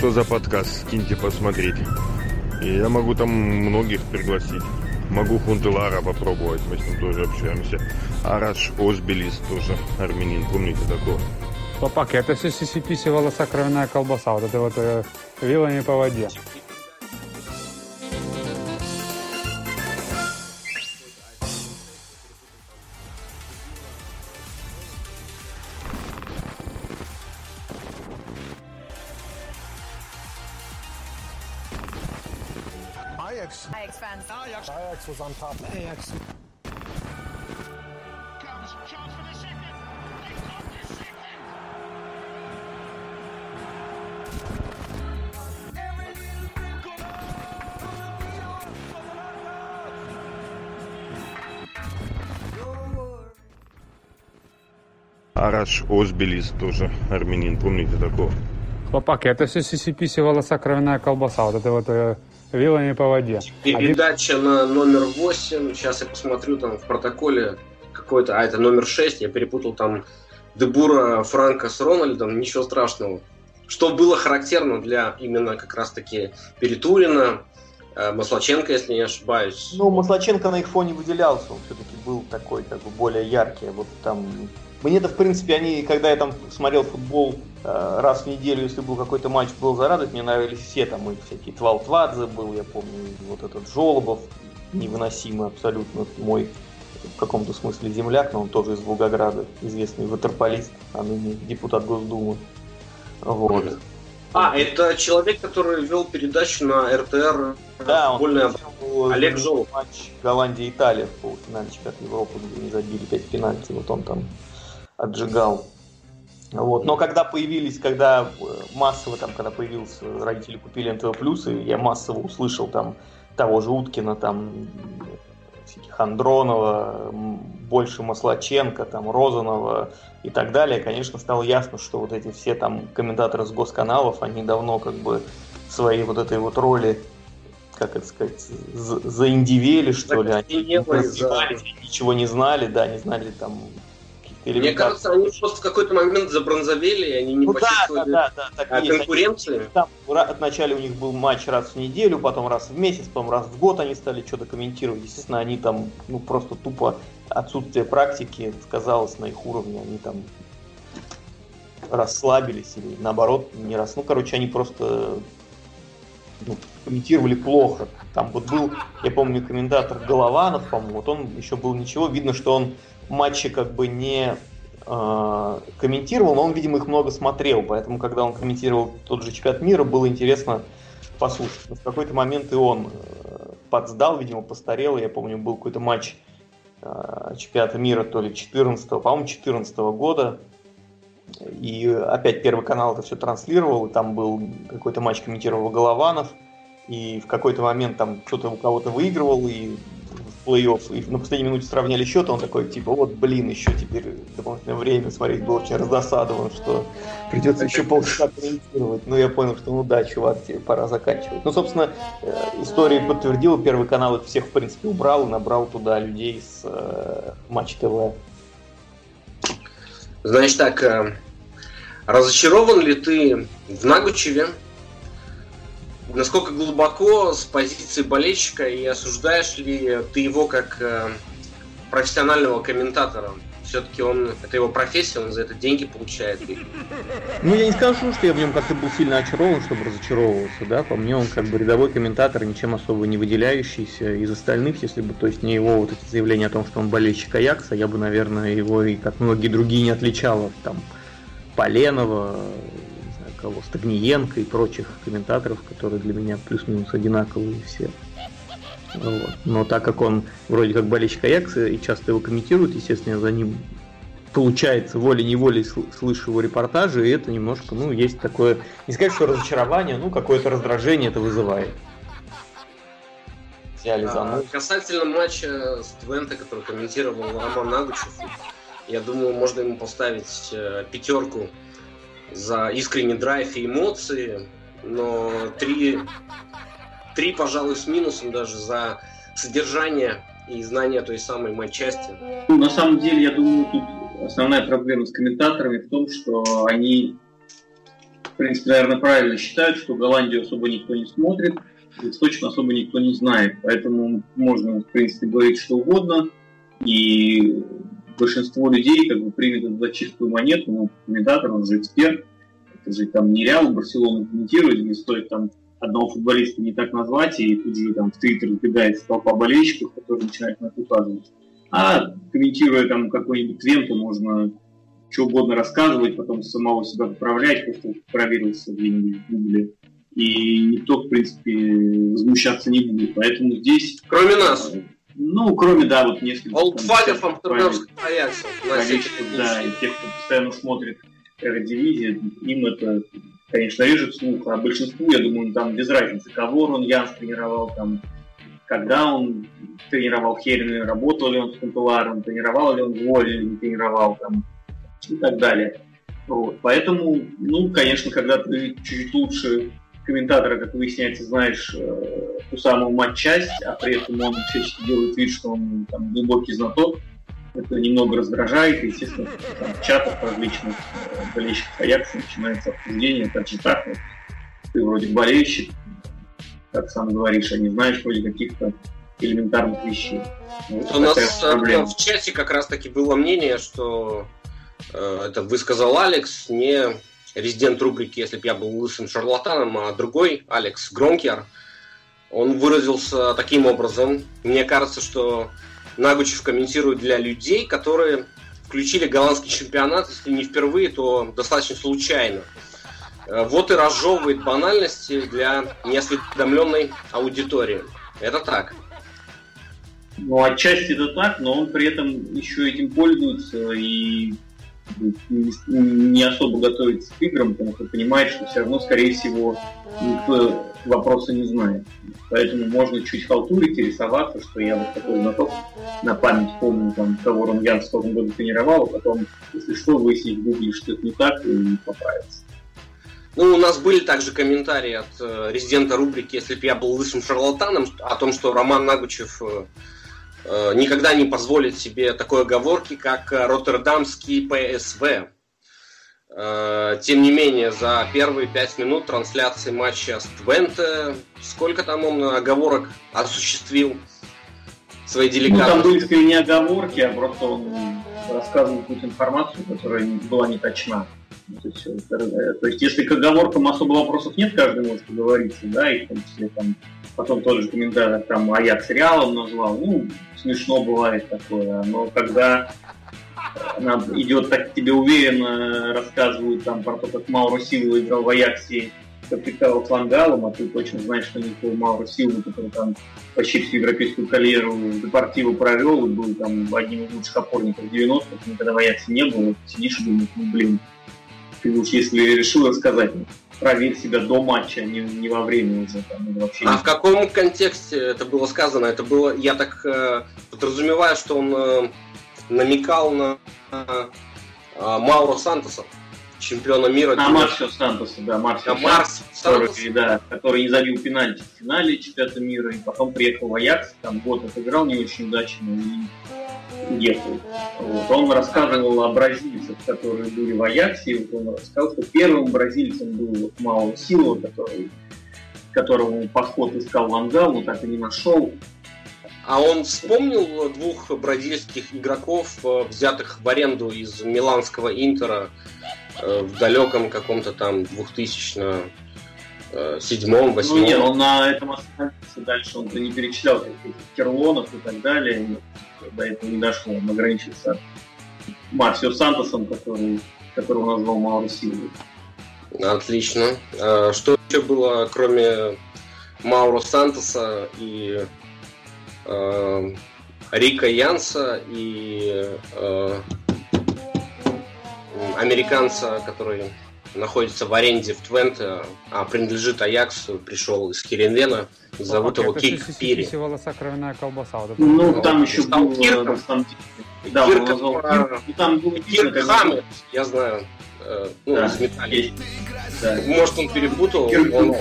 Что за подкаст? Скиньте посмотреть. И я могу там многих пригласить. Могу Хунтылара попробовать, мы с ним тоже общаемся. Араш Озбелис тоже армянин, помните такого? Папак, это все сисиписи волоса кровяная колбаса, вот это вот э, вилами по воде. Was on top. Ajax. Араш Озбелис тоже армянин, помните такого? Папак, это все сисиписи волоса кровяная колбаса, вот это вот э, вилами по воде. Один- Передача на номер 8. Сейчас я посмотрю там в протоколе какой-то. А, это номер 6. Я перепутал там Дебура Франка с Рональдом. Ничего страшного. Что было характерно для именно как раз-таки Перетурина, э, Маслаченко, если не ошибаюсь. Ну, Маслаченко на их фоне выделялся, он все-таки был такой, как бы, более яркий. Вот там... Мне-то, в принципе, они, когда я там смотрел футбол э, раз в неделю, если был какой-то матч, был зарадовать, мне нравились все там, и всякие Твалтвадзе был, я помню, вот этот Жолобов, невыносимый абсолютно мой в каком-то смысле земляк, но он тоже из Волгограда, известный ватерполист, а ныне депутат Госдумы. Вот. А, это человек, который вел передачу на РТР. Да, он футбольная комментировал Олег Жолоб. матч Голландия-Италия в полуфинале чемпионата Европы, где они забили 5 пенальти, вот он там отжигал. Вот. Но когда появились, когда э, массово там, когда появился, родители купили НТВ+, и я массово услышал там того же Уткина, там всяких Андронова, больше Маслаченко, там Розанова и так далее, конечно, стало ясно, что вот эти все там комментаторы с госканалов, они давно как бы своей вот этой вот роли, как это сказать, за- заиндивели, что ли, они Закостенелые, развивались, они ничего не знали, да, не знали там каких-то Мне кажется, они просто в какой-то момент забронзовели, и они не ну да, да, почувствовали да, да, так а, есть. конкуренции. Они Там вначале у них был матч раз в неделю, потом раз в месяц, потом раз в год они стали что-то комментировать. Естественно, они там, ну, просто тупо отсутствие практики сказалось на их уровне. Они там расслабились или наоборот не раз. Ну, короче, они просто ну, комментировали плохо. Там вот был, я помню, комментатор Голованов, по-моему, вот он еще был ничего. Видно, что он матчи как бы не э, комментировал, но он, видимо, их много смотрел, поэтому, когда он комментировал тот же чемпионат мира, было интересно послушать. Но в какой-то момент и он э, подсдал, видимо, постарел. Я помню, был какой-то матч э, чемпионата мира, то ли 14 по-моему, 14 года. И опять Первый канал это все транслировал, и там был какой-то матч комментировал Голованов, и в какой-то момент там кто-то у кого-то выигрывал, и в плей-офф, и на последней минуте сравняли счет, он такой, типа, вот, блин, еще теперь дополнительное время смотреть, был очень раздосадован, что придется еще полчаса комментировать. Ну, я понял, что ну да, чувак, тебе пора заканчивать. Ну, собственно, э, история подтвердила, Первый канал их всех, в принципе, убрал и набрал туда людей с э, Матч ТВ. Значит так, э, разочарован ли ты в Нагучеве? Насколько глубоко с позиции болельщика и осуждаешь ли ты его как э, профессионального комментатора? Все-таки он, это его профессия, он за это деньги получает. Ну, я не скажу, что я в нем как-то был сильно очарован, чтобы разочаровывался, да, по мне он как бы рядовой комментатор, ничем особо не выделяющийся из остальных, если бы, то есть не его вот эти заявления о том, что он болельщик Аякса, я бы, наверное, его и как многие другие не отличал от там Поленова, знаю, кого, Стагниенко и прочих комментаторов, которые для меня плюс-минус одинаковые все. Вот. Но так как он вроде как болельщик Аякса и часто его комментирует, естественно, я за ним получается волей-неволей сл- слышу его репортажи, и это немножко, ну, есть такое, не сказать, что разочарование, ну, какое-то раздражение это вызывает. Взяли за А, нос. Касательно матча с Твенте, который комментировал Роман Нагучев, я думаю, можно ему поставить э, пятерку за искренний драйв и эмоции, но три, три, пожалуй, с минусом даже за содержание и знание той самой матчасти. Ну, на самом деле, я думаю, тут основная проблема с комментаторами в том, что они принципе, наверное, правильно считают, что Голландию особо никто не смотрит, ведь точно особо никто не знает. Поэтому можно, в принципе, говорить что угодно. И большинство людей как бы примет за чистую монету, ну, комментатор, он же эксперт, это же там не Реал Барселону комментирует, не стоит там одного футболиста не так назвать, и тут же там в Твиттер сбегается толпа болельщиков, которые начинают на это указывать. А комментируя там какой-нибудь Твенту, можно что угодно рассказывать, потом самого себя поправлять, просто проверился где-нибудь в Гугле. И никто, в принципе, возмущаться не будет. Поэтому здесь... Кроме нас. Ну, кроме, да, вот несколько... Олдфагов Амстердамского Аякса. Да, и тех, кто постоянно смотрит Эродивизию, им это, конечно, режет слух, а большинству, я думаю, там без разницы, кого он Янс тренировал, там, когда он тренировал Херина, работал ли он с Кантуларом, тренировал ли он Воли не тренировал, там, и так далее. Вот. Поэтому, ну, конечно, когда ты чуть лучше комментатора, как выясняется, знаешь э, ту самую матчасть, а при этом он всячески делает вид, что он там, глубокий знаток, это немного раздражает, и, естественно, там, в чатах различных э, болельщиков Аякса начинается обсуждение, как же так, вот, ты вроде болельщик, как сам говоришь, а не знаешь вроде каких-то элементарных вещей. Вот У нас э, в чате как раз-таки было мнение, что э, это высказал Алекс, не резидент рубрики «Если бы я был лысым шарлатаном», а другой, Алекс Гронкер, он выразился таким образом. Мне кажется, что Нагучев комментирует для людей, которые включили голландский чемпионат, если не впервые, то достаточно случайно. Э, вот и разжевывает банальности для неосведомленной аудитории. Это так. Ну, отчасти это так, но он при этом еще этим пользуется и не особо готовится к играм, потому что понимает, что все равно, скорее всего, никто вопроса не знает. Поэтому можно чуть халтурить и рисоваться, что я вот такой знаток на память помню, там, кого Рон Ян в том году тренировал, а потом, если что, выяснить в гугле, что это не так, и поправиться. Ну, у нас были также комментарии от э, резидента рубрики «Если бы я был лысым шарлатаном» о том, что Роман Нагучев э, Э, никогда не позволит себе такой оговорки, как Роттердамский ПСВ. Э, тем не менее, за первые пять минут трансляции матча с Твенте, сколько там он оговорок осуществил своей делегации? Ну, там были скорее не оговорки, а просто он рассказывал какую-то информацию, которая была не точна. То есть, э, то есть, если к оговоркам особо вопросов нет, каждый может поговориться, да, и в том числе там потом тот же комментарий там Аякс Реалом назвал, ну, смешно бывает такое, но когда идет так тебе уверенно рассказывают там про то, как Мауро Силва играл в Аяксе капитал флангалом, а ты точно знаешь, что никакого Мауро Силва, который там почти всю европейскую карьеру в Депортиву провел и был там одним из лучших опорников 90-х, никогда в Аяксе не был, сидишь и думаешь, ну блин, ты уж если решил рассказать, проверь себя до матча, а не, не во время уже. Там, вообще а в каком контексте это было сказано? Это было, я так э, подразумеваю, что он э, намекал на э, Мауро Сантоса, чемпиона мира. А Марсио Сантоса, да, Марсио а Марс, который, да, который не забил пенальти в финале чемпионата мира, и потом приехал в Аякс, там год отыграл не очень удачно, и уехал. Вот. Он рассказывал о бразильцах, которые были в Аяксе. Вот он рассказал, что первым бразильцем был Мао Сило, который, которого подход искал Вангал, но так и не нашел. А он вспомнил двух бразильских игроков, э, взятых в аренду из миланского Интера э, в далеком каком-то там 2000 седьмом, восьмом. Ну нет, он на этом остановился дальше, он не перечислял каких-то Керлонов и так далее до этого не дошло. Он ограничился Марсио Сантосом, который, которого назвал Мауро Силвой. Отлично. А что еще было, кроме Мауро Сантоса и э, Рика Янса и э, американца, который находится в аренде в Твенте, а принадлежит Аяксу, пришел из Херенвена. Зовут его Кик Пири. волоса кровяная колбаса. Вот ну, ну, там еще был... Кирк. Там, да, Кирк, он назвал Кирк. Там был Кирк Хаммет, я знаю. Э, ну, да, металлом. Да. Может, он перепутал. он,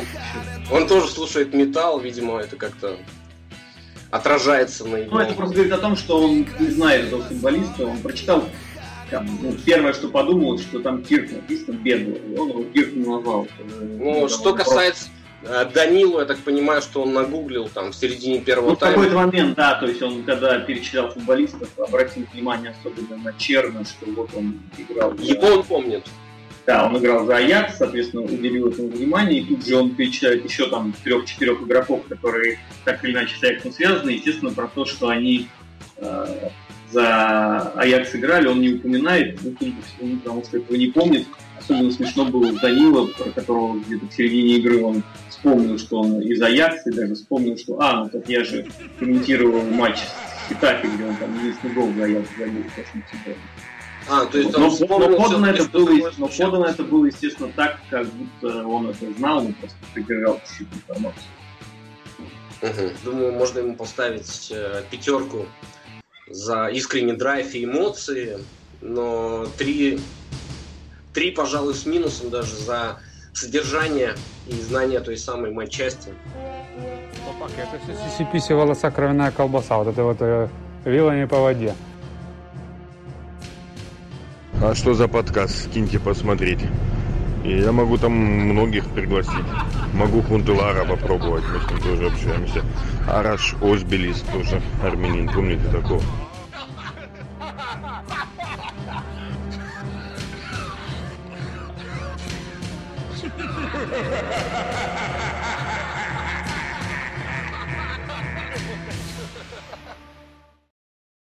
он тоже слушает металл, видимо, это как-то отражается на его... Ну, это просто говорит о том, что он не знает этого футболиста, он прочитал Там, ну, первое, что подумалось, что там Кирк написано и он его Кирк назвал. Ну, что касается э, Данилу, я так понимаю, что он нагуглил там в середине первого Ну, в тайма. какой-то момент, да, то есть он, когда перечислял футболистов, обратил внимание особенно на Черна, что вот он играл. Его он помнит. Да, он играл за Аякс, соответственно, уделил этому внимание, и тут же он перечисляет еще там трех-четырех игроков, которые так или иначе с Аяксом связаны, естественно, про то, что они э, за Аякс играли, он не упоминает, ну, потому что этого не помнит. Особенно смешно было с Данила, про которого где-то в середине игры он вспомнил, что он из Аякса, и даже вспомнил, что, а, ну так я же комментировал матч с Хитафи, где он там единственный гол за Аякс забил в прошлом. А, то есть он Но, но подано, это было, но подано это было, естественно, так, как будто он это знал, но просто придержал чуть-чуть информацию. Мгм. Думаю, можно ему поставить э, пятерку за искренний драйв и эмоции, но три, три, пожалуй, с минусом даже за содержание и знание той самой матчасти. Это все CCP волоса кровяная колбаса. Вот это вот э, вилами по воде. А что за подкаст? Скиньте посмотреть. И я могу там многих пригласить. Могу Хунтелара попробовать, мы с ним тоже общаемся. Араш Озбелис тоже армянин, помните такого?